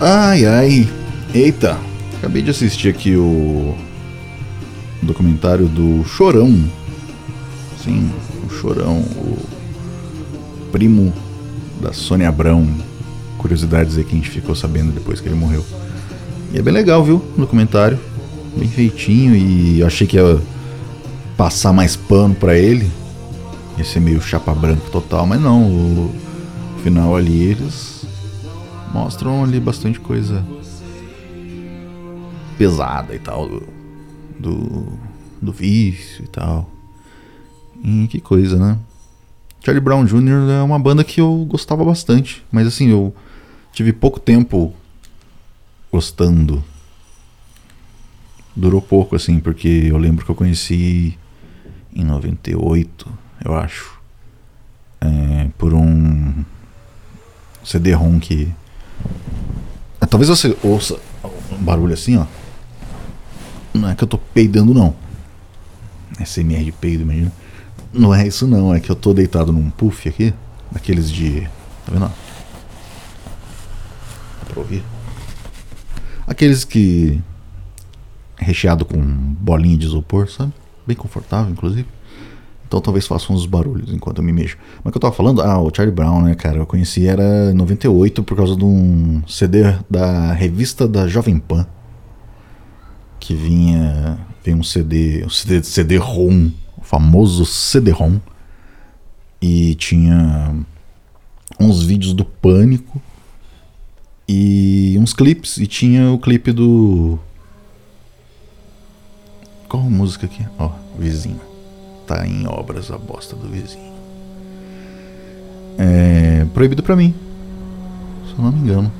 Ai ai, eita, acabei de assistir aqui o documentário do Chorão. Sim, o Chorão, o primo da Sônia Abrão. Curiosidades aí que a gente ficou sabendo depois que ele morreu. E é bem legal, viu? O documentário. Bem feitinho e eu achei que ia passar mais pano para ele. Ia ser meio chapa branca total, mas não. O final ali eles mostram ali bastante coisa pesada e tal do, do, do vício e tal. E que coisa, né? Charlie Brown Jr. é uma banda que eu gostava bastante, mas assim, eu tive pouco tempo gostando. Durou pouco, assim, porque eu lembro que eu conheci em 98, eu acho. É, por um CD-ROM que é, talvez você ouça um barulho assim, ó. Não é que eu tô peidando, não. SMR de peido, imagina. Não é isso, não. É que eu tô deitado num puff aqui. Daqueles de. Tá vendo? Dá pra ouvir? Aqueles que. Recheado com bolinha de isopor, sabe? Bem confortável, inclusive. Então talvez faça uns barulhos enquanto eu me mexo. Mas o que eu tava falando? Ah, o Charlie Brown, né, cara? Eu conheci era em 98 por causa de um CD da revista da Jovem Pan. Que vinha. Vem um CD. Um CD, CD-ROM. O famoso CD-ROM. E tinha uns vídeos do Pânico. E uns clipes. E tinha o clipe do. Qual música aqui? Ó, oh, vizinho tá em obras a bosta do vizinho. É proibido para mim. Se eu não me engano.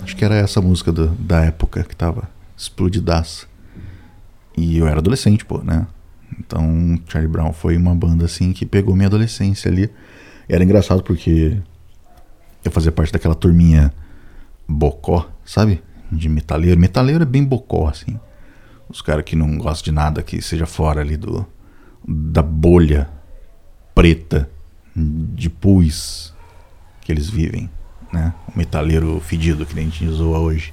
Acho que era essa música do, da época que tava explodidaça. E eu era adolescente, pô, né? Então Charlie Brown foi uma banda assim que pegou minha adolescência ali. Era engraçado porque eu fazia parte daquela turminha bocó, sabe? De metaleiro. Metaleiro é bem bocó, assim. Os caras que não gostam de nada que seja fora ali do, da bolha preta de pus que eles vivem, né? O metaleiro fedido que a gente zoa hoje.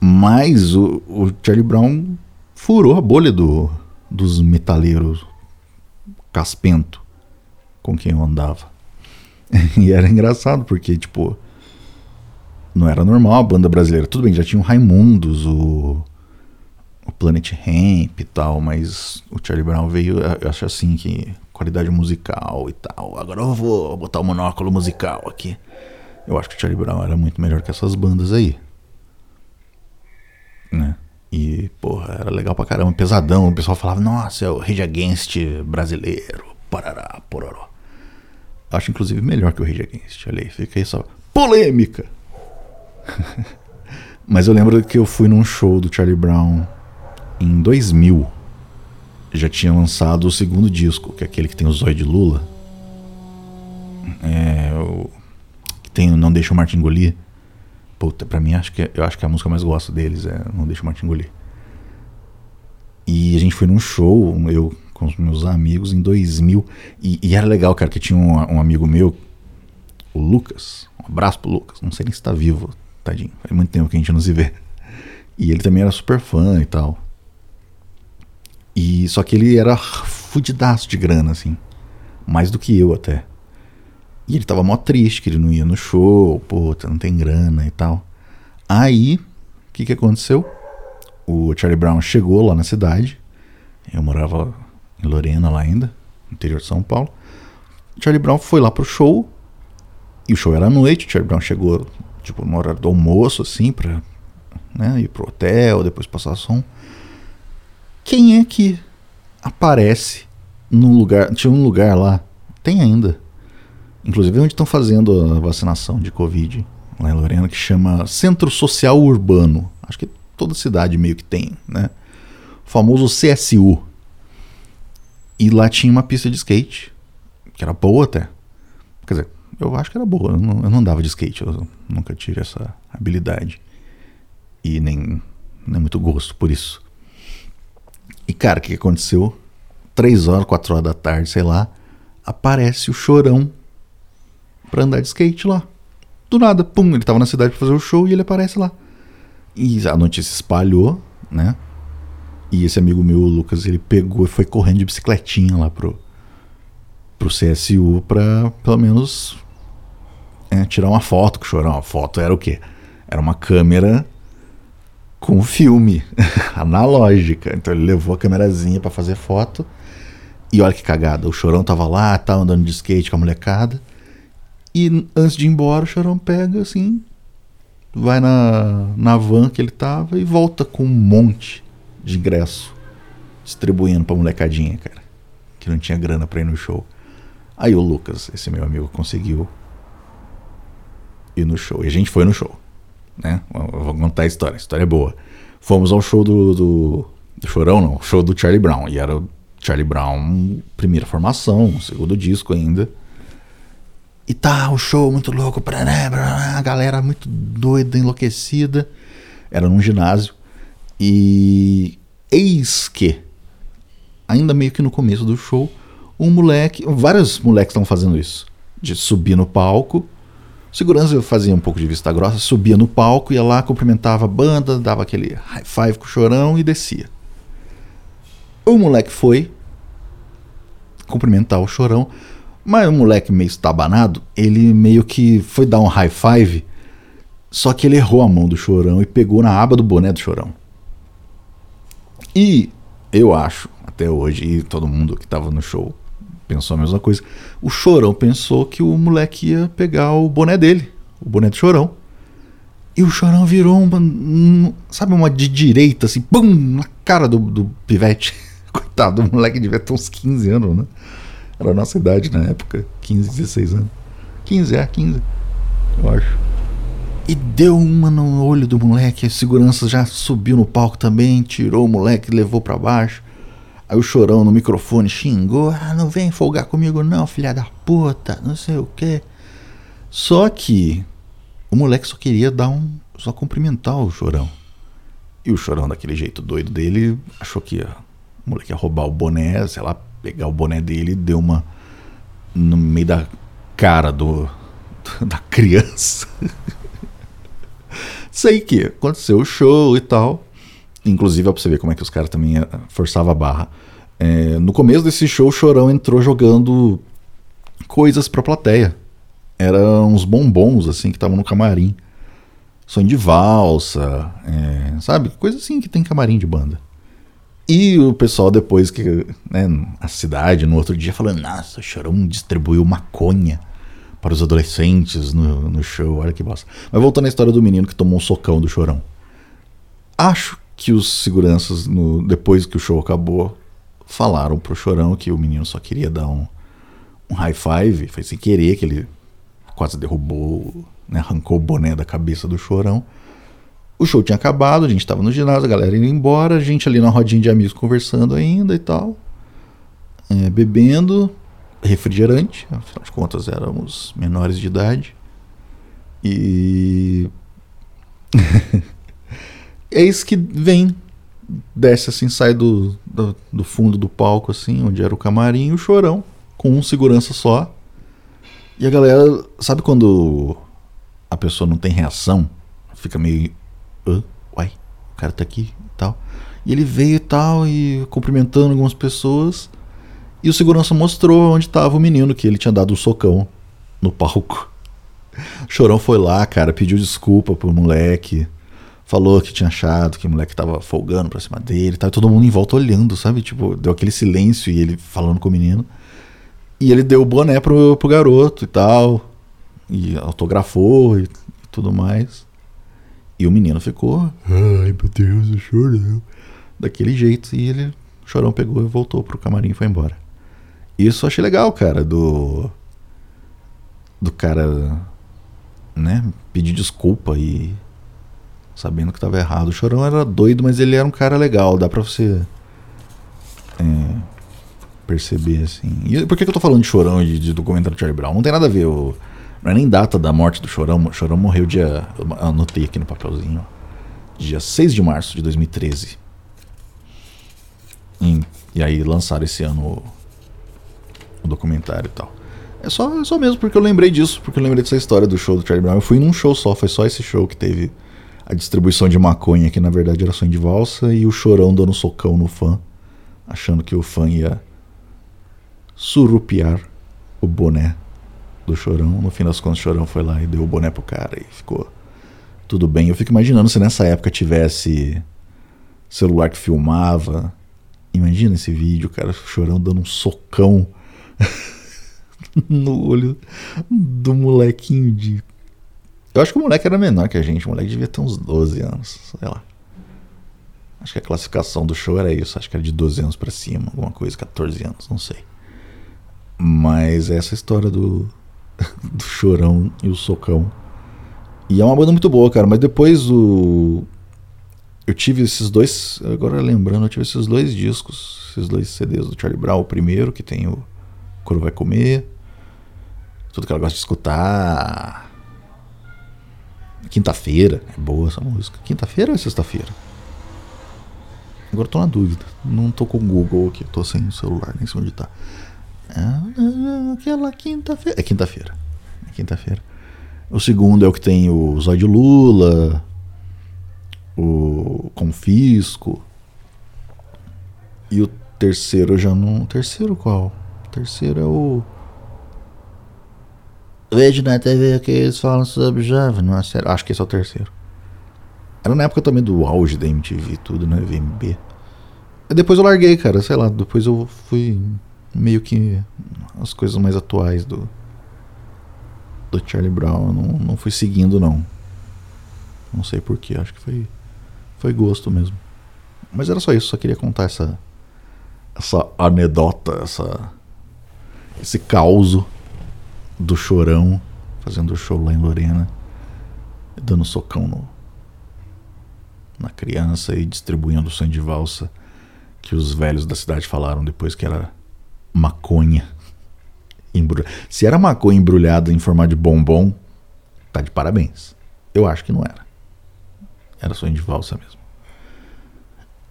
Mas o, o, Charlie Brown furou a bolha do, dos metaleiros caspento com quem eu andava. e era engraçado porque, tipo, não era normal a banda brasileira. Tudo bem, já tinha o Raimundos, o o Planet Ramp e tal, mas o Charlie Brown veio, eu acho assim que qualidade musical e tal. Agora eu vou botar o monóculo musical aqui. Eu acho que o Charlie Brown era muito melhor que essas bandas aí. E, porra, era legal pra caramba, pesadão. O pessoal falava, nossa, é o Rage Against brasileiro. Parará, pororó. Acho inclusive melhor que o Rage Against. Olha aí, fica aí só. Polêmica! Mas eu lembro que eu fui num show do Charlie Brown em 2000 já tinha lançado o segundo disco, que é aquele que tem o zóio de Lula. É, o, que tem o Não Deixa o Martin Engolir. Puta, pra mim acho que, eu acho que a música mais gosto deles é Não Deixa o Martin Engolir. E a gente foi num show, eu com os meus amigos, em 2000. E, e era legal, cara, que tinha um, um, amigo meu, o Lucas. Um abraço pro Lucas. Não sei nem se tá vivo, tadinho. Faz muito tempo que a gente não se vê. E ele também era super fã e tal. E só que ele era fudidaço de grana, assim. Mais do que eu até. E ele tava mó triste que ele não ia no show, puta, não tem grana e tal. Aí, o que que aconteceu? O Charlie Brown chegou lá na cidade. Eu morava em Lorena lá ainda, interior de São Paulo. O Charlie Brown foi lá pro show. E o show era à noite. O Charlie Brown chegou, tipo, no horário do almoço, assim, pra né, ir pro hotel, depois passar som quem é que aparece num lugar. Tinha um lugar lá, tem ainda. Inclusive onde estão fazendo a vacinação de Covid, lá em Lorena, que chama Centro Social Urbano. Acho que toda cidade meio que tem, né? O famoso CSU. E lá tinha uma pista de skate, que era boa até. Quer dizer, eu acho que era boa. Eu não, eu não andava de skate, eu nunca tive essa habilidade. E nem, nem muito gosto por isso. E cara, o que aconteceu? Três horas, quatro horas da tarde, sei lá, aparece o chorão pra andar de skate lá. Do nada, pum, ele tava na cidade pra fazer o show e ele aparece lá. E a notícia espalhou, né? E esse amigo meu, o Lucas, ele pegou e foi correndo de bicicletinha lá pro, pro CSU pra pelo menos é, tirar uma foto com o Chorão. A foto era o quê? Era uma câmera com filme, analógica. Então ele levou a câmerazinha para fazer foto. E olha que cagada, o Chorão tava lá, tá andando de skate com a molecada. E antes de ir embora, o Chorão pega assim, vai na, na van que ele tava e volta com um monte de ingresso distribuindo pra molecadinha, cara. Que não tinha grana pra ir no show. Aí o Lucas, esse meu amigo, conseguiu ir no show. E a gente foi no show. Né? Eu vou contar a história. A história é boa. Fomos ao show do, do, do Chorão, não. Show do Charlie Brown. E era o Charlie Brown, primeira formação, segundo disco ainda. E tá, o show muito louco, a galera muito doida, enlouquecida. Era num ginásio. E eis que, ainda meio que no começo do show, um moleque, vários moleques estão fazendo isso, de subir no palco. Segurança fazia um pouco de vista grossa, subia no palco, ia lá, cumprimentava a banda, dava aquele high five com o chorão e descia. O moleque foi cumprimentar o chorão, mas o moleque meio estabanado, ele meio que foi dar um high five, só que ele errou a mão do chorão e pegou na aba do boné do chorão. E eu acho, até hoje, e todo mundo que estava no show pensou a mesma coisa. O Chorão pensou que o moleque ia pegar o boné dele, o boné do Chorão. E o Chorão virou uma, um, sabe, uma de direita, assim, pum, na cara do, do pivete. Coitado, o moleque devia ter uns 15 anos, né? Era a nossa idade na época, 15, 16 anos. 15, é, 15, eu acho. E deu uma no olho do moleque, a segurança já subiu no palco também, tirou o moleque, levou para baixo. Aí o chorão no microfone xingou: Ah, não vem folgar comigo, não, filha da puta, não sei o quê. Só que o moleque só queria dar um. só cumprimentar o chorão. E o chorão, daquele jeito doido dele, achou que ia, o moleque ia roubar o boné, sei lá, pegar o boné dele e deu uma. no meio da cara do. da criança. Sei que aconteceu o show e tal. Inclusive, é pra você ver como é que os caras também eh, forçavam a barra. É, no começo desse show, o Chorão entrou jogando coisas pra plateia. Eram uns bombons, assim, que estavam no camarim. Sonho de valsa, é, sabe? Coisa assim que tem camarim de banda. E o pessoal depois que, né, a cidade, no outro dia, falando, nossa, o Chorão distribuiu maconha para os adolescentes no, no show, olha que bosta. Mas voltando à história do menino que tomou um socão do Chorão. Acho que os seguranças, no, depois que o show acabou, falaram pro Chorão que o menino só queria dar um, um high five, foi sem querer que ele quase derrubou, né, arrancou o boné da cabeça do Chorão. O show tinha acabado, a gente estava no ginásio, a galera indo embora, a gente ali na rodinha de amigos conversando ainda e tal, é, bebendo refrigerante, afinal de contas éramos menores de idade. E Eis que vem, desce assim, sai do, do, do, fundo do palco, assim, onde era o camarim, o chorão, com um segurança só. E a galera, sabe quando a pessoa não tem reação? Fica meio. Uai, o cara tá aqui e tal. E ele veio e tal, e cumprimentando algumas pessoas. E o segurança mostrou onde estava o menino que ele tinha dado um socão no palco. O chorão foi lá, cara, pediu desculpa pro moleque falou que tinha achado que o moleque tava folgando pra cima dele, tava todo mundo em volta olhando, sabe? Tipo, deu aquele silêncio e ele falando com o menino. E ele deu o boné pro, pro garoto e tal, e autografou e, e tudo mais. E o menino ficou, ai meu Deus, o chorão. Daquele jeito, e ele, chorão pegou e voltou pro camarim e foi embora. Isso eu achei legal, cara, do. Do cara, né, pedir desculpa e sabendo que estava errado. O Chorão era doido, mas ele era um cara legal, dá pra você é, perceber, assim. E por que, que eu tô falando de Chorão e de, documentário Charlie Brown? Não tem nada a ver. O, Não é nem data da morte do Chorão. O Chorão morreu dia. Anotei aqui no papelzinho. Dia 6 de março de 2013. E, e aí lançaram esse ano o, o documentário e tal. É só, é só mesmo porque eu lembrei disso, porque eu lembrei dessa história do show do Charlie Brown. Eu fui num show só, foi só esse show que teve a distribuição de maconha, que na verdade era sonho de valsa, e o chorão dando um socão no fã, achando que o fã ia surrupiar o boné do chorão. No fim das contas, o chorão foi lá e deu o boné pro cara e ficou tudo bem. Eu fico imaginando se nessa época tivesse celular que filmava. Imagina esse vídeo, cara, chorão dando um socão. no olho do molequinho de. Eu acho que o moleque era menor que a gente, o moleque devia ter uns 12 anos, sei lá. Acho que a classificação do show era isso, acho que era de 12 anos para cima, alguma coisa, 14 anos, não sei. Mas essa história do, do chorão e o socão. E é uma banda muito boa, cara, mas depois o. Eu tive esses dois. Agora lembrando, eu tive esses dois discos, esses dois CDs do Charlie Brown. O primeiro, que tem o Coro Vai Comer tudo que ela gosta de escutar. Quinta-feira, é boa essa música. Quinta-feira ou é sexta-feira? Agora tô na dúvida. Não tô com o Google aqui, tô sem o celular, nem sei onde tá. Ah, aquela quinta-feira. É quinta-feira. É quinta-feira. O segundo é o que tem o Zóio de Lula, o Confisco. E o terceiro já não. Terceiro qual? O terceiro é o. Vejo na TV que eles falam sobre jovem, não é sério. Acho que esse é o terceiro. Era na época também do auge da MTV tudo, né? VMB. E depois eu larguei, cara, sei lá. Depois eu fui meio que as coisas mais atuais do do Charlie Brown. Eu não, não fui seguindo, não. Não sei porquê, acho que foi, foi gosto mesmo. Mas era só isso, só queria contar essa, essa anedota, essa, esse caos do Chorão, fazendo show lá em Lorena, dando socão no, na criança e distribuindo o sonho de valsa que os velhos da cidade falaram depois que era maconha. Se era maconha embrulhada em formato de bombom, tá de parabéns. Eu acho que não era. Era sonho de valsa mesmo.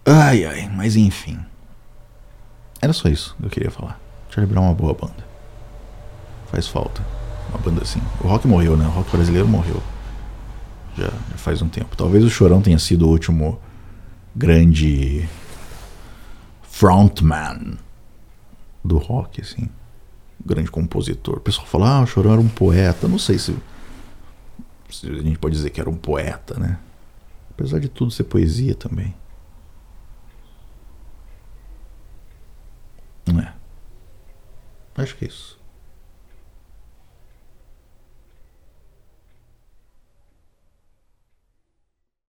Ai, ai, mas enfim. Era só isso que eu queria falar. Charlie Brown é uma boa banda. Faz falta. Uma banda assim. O rock morreu, né? O rock brasileiro morreu. Já, já faz um tempo. Talvez o Chorão tenha sido o último grande frontman do rock, assim. Grande compositor. O pessoal fala, ah, o Chorão era um poeta. Não sei se, se a gente pode dizer que era um poeta, né? Apesar de tudo ser poesia também. É. Acho que é isso.